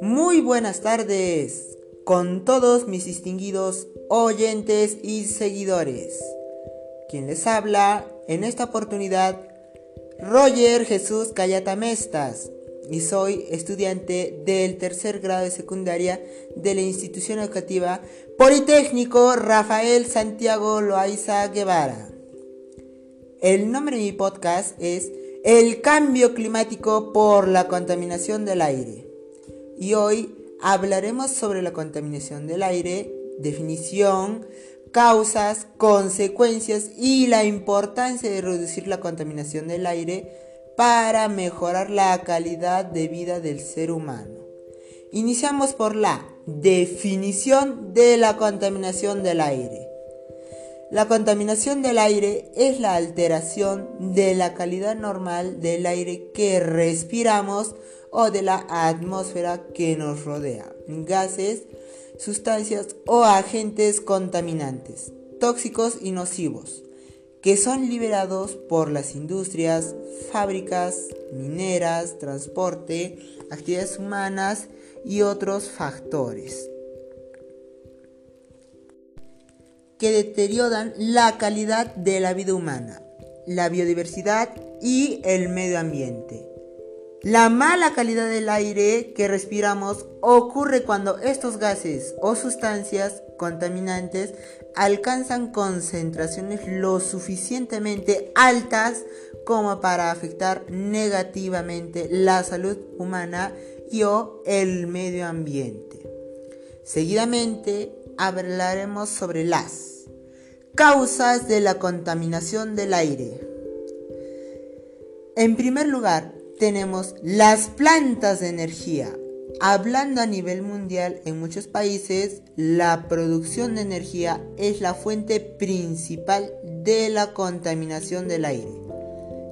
Muy buenas tardes con todos mis distinguidos oyentes y seguidores. Quien les habla en esta oportunidad, Roger Jesús Cayatamestas, y soy estudiante del tercer grado de secundaria de la institución educativa Politécnico Rafael Santiago Loaiza Guevara. El nombre de mi podcast es El cambio climático por la contaminación del aire. Y hoy hablaremos sobre la contaminación del aire, definición, causas, consecuencias y la importancia de reducir la contaminación del aire para mejorar la calidad de vida del ser humano. Iniciamos por la definición de la contaminación del aire. La contaminación del aire es la alteración de la calidad normal del aire que respiramos o de la atmósfera que nos rodea. Gases, sustancias o agentes contaminantes, tóxicos y nocivos que son liberados por las industrias, fábricas, mineras, transporte, actividades humanas y otros factores que deterioran la calidad de la vida humana, la biodiversidad y el medio ambiente. La mala calidad del aire que respiramos ocurre cuando estos gases o sustancias contaminantes alcanzan concentraciones lo suficientemente altas como para afectar negativamente la salud humana y o el medio ambiente. Seguidamente hablaremos sobre las causas de la contaminación del aire. En primer lugar, tenemos las plantas de energía. Hablando a nivel mundial, en muchos países la producción de energía es la fuente principal de la contaminación del aire.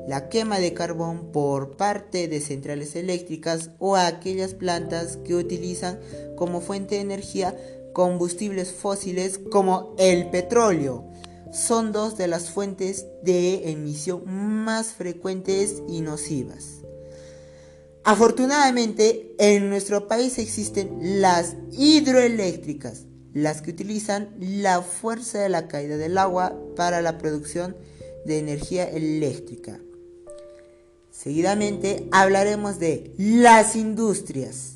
La quema de carbón por parte de centrales eléctricas o aquellas plantas que utilizan como fuente de energía combustibles fósiles como el petróleo son dos de las fuentes de emisión más frecuentes y nocivas. Afortunadamente, en nuestro país existen las hidroeléctricas, las que utilizan la fuerza de la caída del agua para la producción de energía eléctrica. Seguidamente hablaremos de las industrias.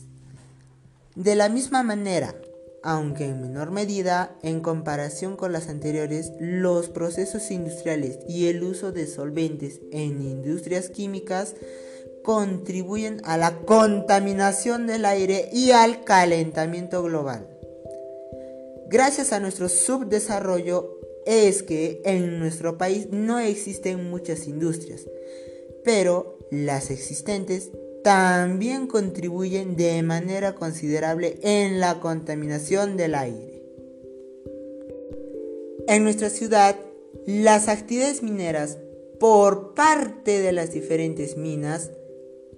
De la misma manera, aunque en menor medida en comparación con las anteriores, los procesos industriales y el uso de solventes en industrias químicas contribuyen a la contaminación del aire y al calentamiento global. Gracias a nuestro subdesarrollo es que en nuestro país no existen muchas industrias, pero las existentes también contribuyen de manera considerable en la contaminación del aire. En nuestra ciudad, las actividades mineras por parte de las diferentes minas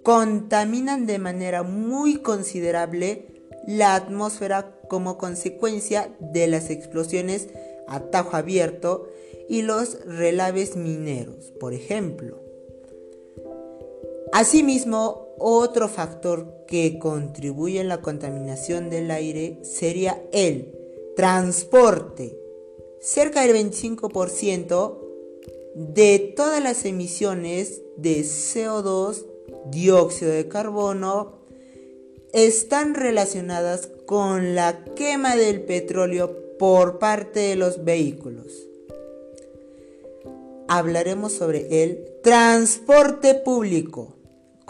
contaminan de manera muy considerable la atmósfera como consecuencia de las explosiones a tajo abierto y los relaves mineros, por ejemplo. Asimismo, otro factor que contribuye en la contaminación del aire sería el transporte. Cerca del 25% de todas las emisiones de CO2 dióxido de carbono están relacionadas con la quema del petróleo por parte de los vehículos. Hablaremos sobre el transporte público.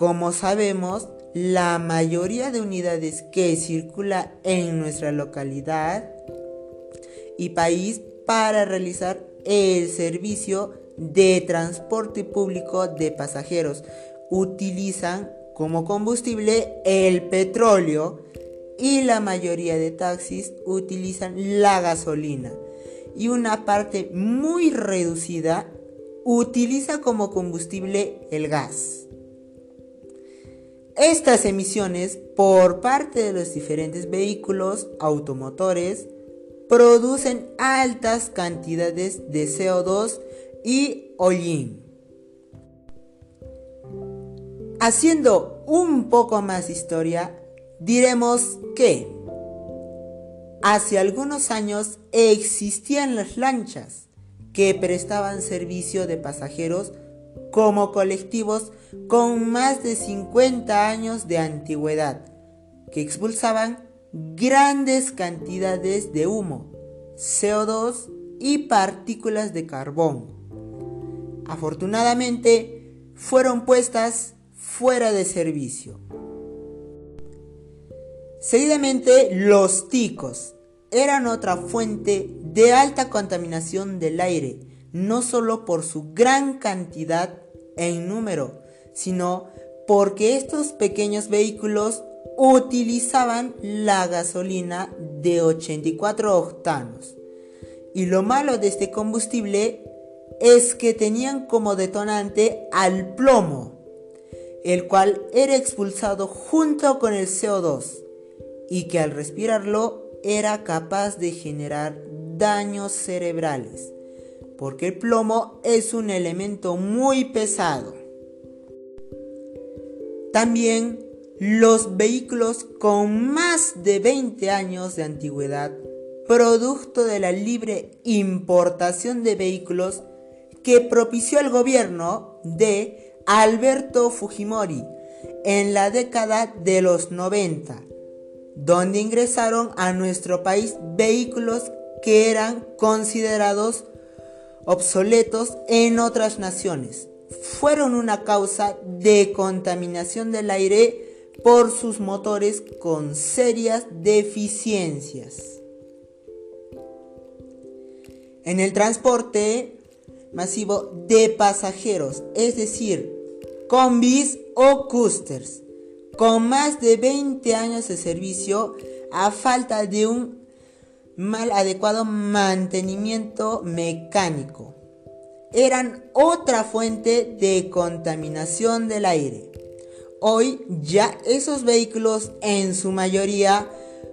Como sabemos, la mayoría de unidades que circula en nuestra localidad y país para realizar el servicio de transporte público de pasajeros utilizan como combustible el petróleo y la mayoría de taxis utilizan la gasolina y una parte muy reducida utiliza como combustible el gas. Estas emisiones por parte de los diferentes vehículos automotores producen altas cantidades de CO2 y hollín. Haciendo un poco más historia, diremos que hace algunos años existían las lanchas que prestaban servicio de pasajeros como colectivos con más de 50 años de antigüedad, que expulsaban grandes cantidades de humo, CO2 y partículas de carbón. Afortunadamente, fueron puestas fuera de servicio. Seguidamente, los ticos eran otra fuente de alta contaminación del aire, no solo por su gran cantidad en número, sino porque estos pequeños vehículos utilizaban la gasolina de 84 octanos. Y lo malo de este combustible es que tenían como detonante al plomo, el cual era expulsado junto con el CO2 y que al respirarlo era capaz de generar daños cerebrales, porque el plomo es un elemento muy pesado. También los vehículos con más de 20 años de antigüedad, producto de la libre importación de vehículos que propició el gobierno de Alberto Fujimori en la década de los 90, donde ingresaron a nuestro país vehículos que eran considerados obsoletos en otras naciones. Fueron una causa de contaminación del aire por sus motores con serias deficiencias. En el transporte masivo de pasajeros, es decir, combis o coasters, con más de 20 años de servicio a falta de un mal adecuado mantenimiento mecánico. Eran otra fuente de contaminación del aire. Hoy ya esos vehículos en su mayoría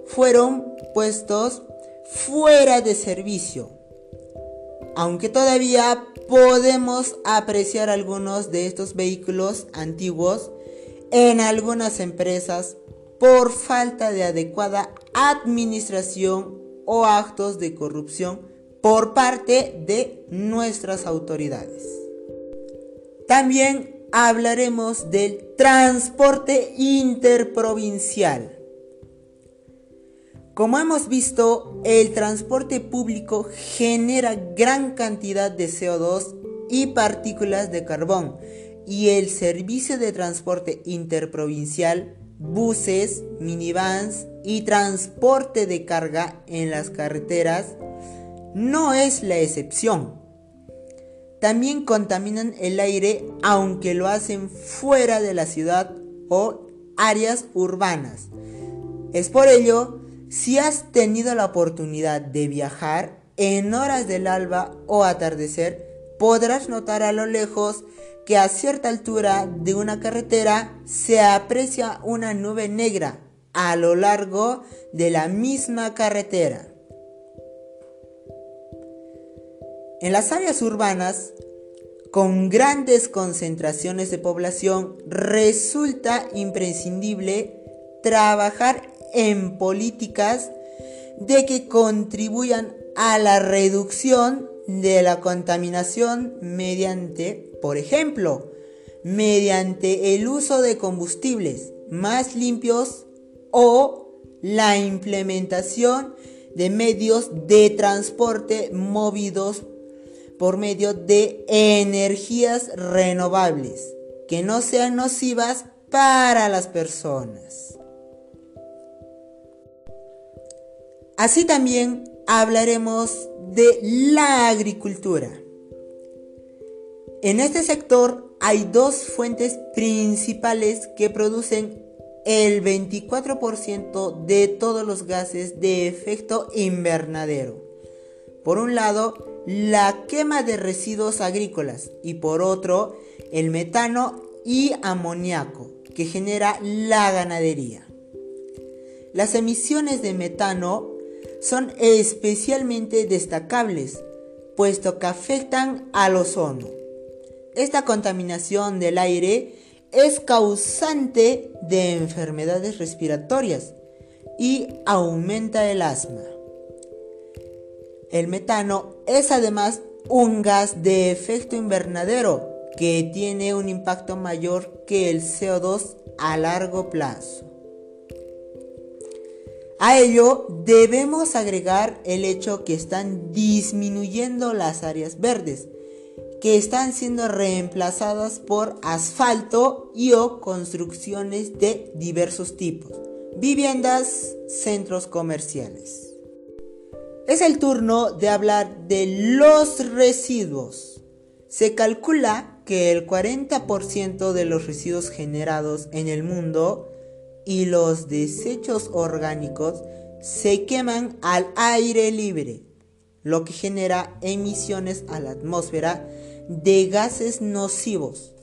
fueron puestos fuera de servicio aunque todavía podemos apreciar algunos de estos vehículos antiguos en algunas empresas por falta de adecuada administración o actos de corrupción por parte de nuestras autoridades. También hablaremos del transporte interprovincial. Como hemos visto, el transporte público genera gran cantidad de CO2 y partículas de carbón y el servicio de transporte interprovincial, buses, minivans y transporte de carga en las carreteras no es la excepción. También contaminan el aire aunque lo hacen fuera de la ciudad o áreas urbanas. Es por ello si has tenido la oportunidad de viajar en horas del alba o atardecer, podrás notar a lo lejos que a cierta altura de una carretera se aprecia una nube negra a lo largo de la misma carretera. En las áreas urbanas, con grandes concentraciones de población, resulta imprescindible trabajar en políticas de que contribuyan a la reducción de la contaminación mediante, por ejemplo, mediante el uso de combustibles más limpios o la implementación de medios de transporte movidos por medio de energías renovables que no sean nocivas para las personas. Así también hablaremos de la agricultura. En este sector hay dos fuentes principales que producen el 24% de todos los gases de efecto invernadero. Por un lado, la quema de residuos agrícolas y por otro, el metano y amoníaco que genera la ganadería. Las emisiones de metano son especialmente destacables, puesto que afectan al ozono. Esta contaminación del aire es causante de enfermedades respiratorias y aumenta el asma. El metano es además un gas de efecto invernadero que tiene un impacto mayor que el CO2 a largo plazo. A ello debemos agregar el hecho que están disminuyendo las áreas verdes, que están siendo reemplazadas por asfalto y o construcciones de diversos tipos, viviendas, centros comerciales. Es el turno de hablar de los residuos. Se calcula que el 40% de los residuos generados en el mundo y los desechos orgánicos se queman al aire libre, lo que genera emisiones a la atmósfera de gases nocivos,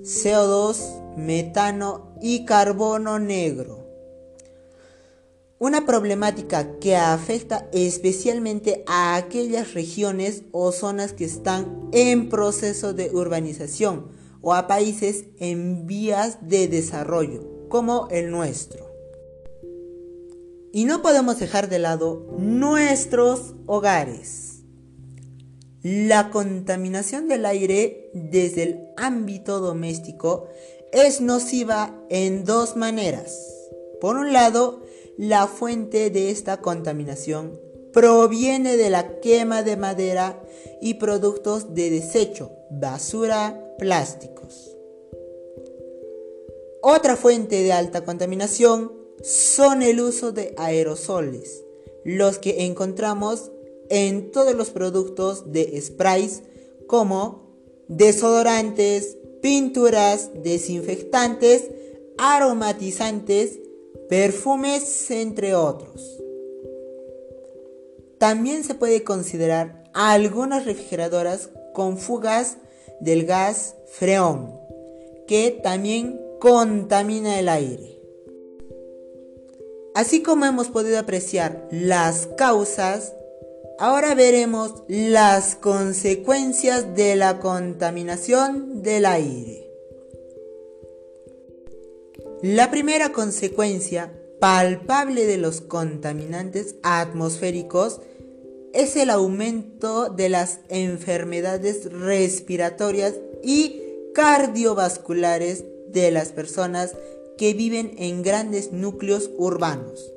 CO2, metano y carbono negro. Una problemática que afecta especialmente a aquellas regiones o zonas que están en proceso de urbanización o a países en vías de desarrollo, como el nuestro. Y no podemos dejar de lado nuestros hogares. La contaminación del aire desde el ámbito doméstico es nociva en dos maneras. Por un lado, la fuente de esta contaminación proviene de la quema de madera y productos de desecho, basura, plásticos. Otra fuente de alta contaminación son el uso de aerosoles, los que encontramos en todos los productos de sprays como desodorantes, pinturas, desinfectantes, aromatizantes perfumes entre otros. También se puede considerar algunas refrigeradoras con fugas del gas freón, que también contamina el aire. Así como hemos podido apreciar las causas, ahora veremos las consecuencias de la contaminación del aire. La primera consecuencia palpable de los contaminantes atmosféricos es el aumento de las enfermedades respiratorias y cardiovasculares de las personas que viven en grandes núcleos urbanos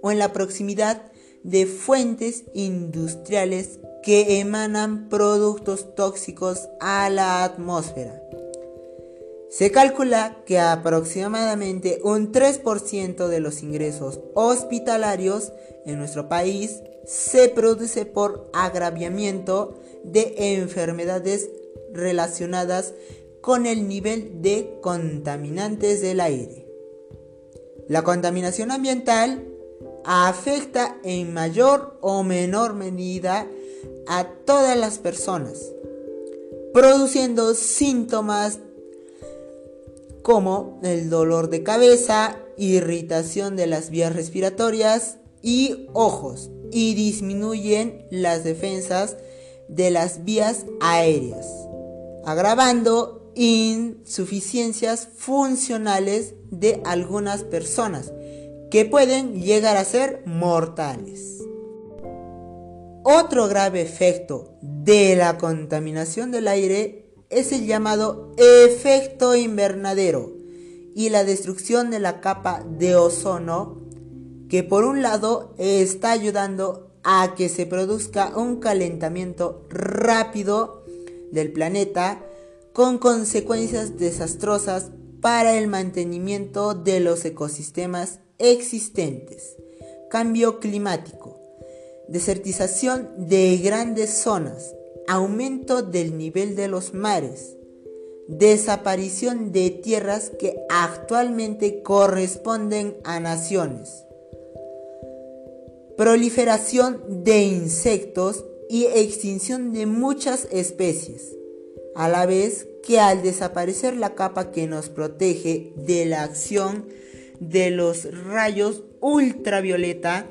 o en la proximidad de fuentes industriales que emanan productos tóxicos a la atmósfera. Se calcula que aproximadamente un 3% de los ingresos hospitalarios en nuestro país se produce por agraviamiento de enfermedades relacionadas con el nivel de contaminantes del aire. La contaminación ambiental afecta en mayor o menor medida a todas las personas, produciendo síntomas como el dolor de cabeza, irritación de las vías respiratorias y ojos y disminuyen las defensas de las vías aéreas, agravando insuficiencias funcionales de algunas personas que pueden llegar a ser mortales. Otro grave efecto de la contaminación del aire es el llamado efecto invernadero y la destrucción de la capa de ozono que por un lado está ayudando a que se produzca un calentamiento rápido del planeta con consecuencias desastrosas para el mantenimiento de los ecosistemas existentes, cambio climático, desertización de grandes zonas, aumento del nivel de los mares, desaparición de tierras que actualmente corresponden a naciones, proliferación de insectos y extinción de muchas especies, a la vez que al desaparecer la capa que nos protege de la acción de los rayos ultravioleta,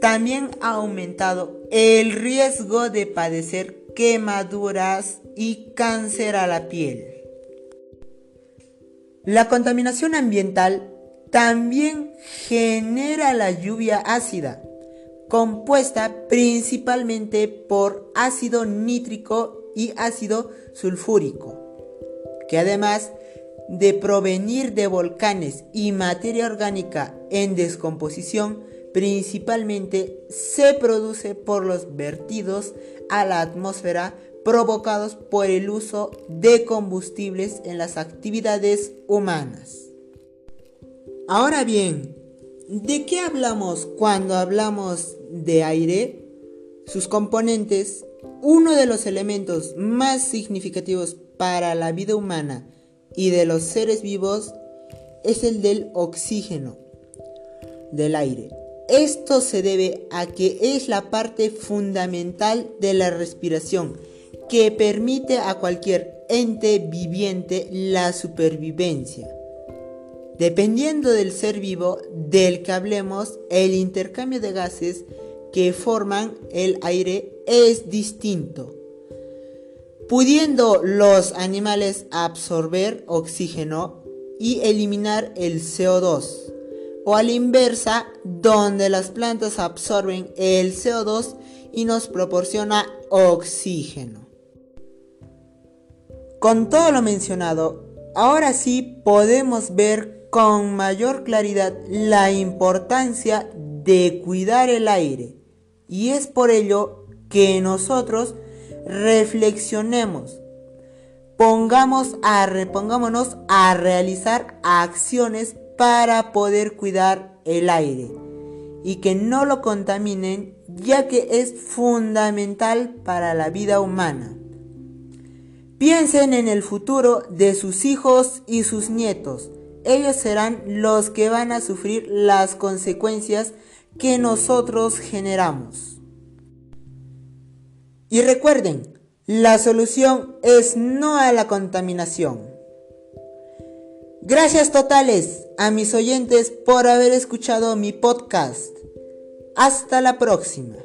también ha aumentado el riesgo de padecer quemaduras y cáncer a la piel. La contaminación ambiental también genera la lluvia ácida, compuesta principalmente por ácido nítrico y ácido sulfúrico, que además de provenir de volcanes y materia orgánica en descomposición, principalmente se produce por los vertidos a la atmósfera provocados por el uso de combustibles en las actividades humanas. Ahora bien, ¿de qué hablamos cuando hablamos de aire? Sus componentes, uno de los elementos más significativos para la vida humana y de los seres vivos es el del oxígeno del aire. Esto se debe a que es la parte fundamental de la respiración que permite a cualquier ente viviente la supervivencia. Dependiendo del ser vivo del que hablemos, el intercambio de gases que forman el aire es distinto, pudiendo los animales absorber oxígeno y eliminar el CO2 o a la inversa, donde las plantas absorben el CO2 y nos proporciona oxígeno. Con todo lo mencionado, ahora sí podemos ver con mayor claridad la importancia de cuidar el aire y es por ello que nosotros reflexionemos, pongamos a, repongámonos a realizar acciones para poder cuidar el aire y que no lo contaminen ya que es fundamental para la vida humana. Piensen en el futuro de sus hijos y sus nietos. Ellos serán los que van a sufrir las consecuencias que nosotros generamos. Y recuerden, la solución es no a la contaminación. Gracias totales a mis oyentes por haber escuchado mi podcast. Hasta la próxima.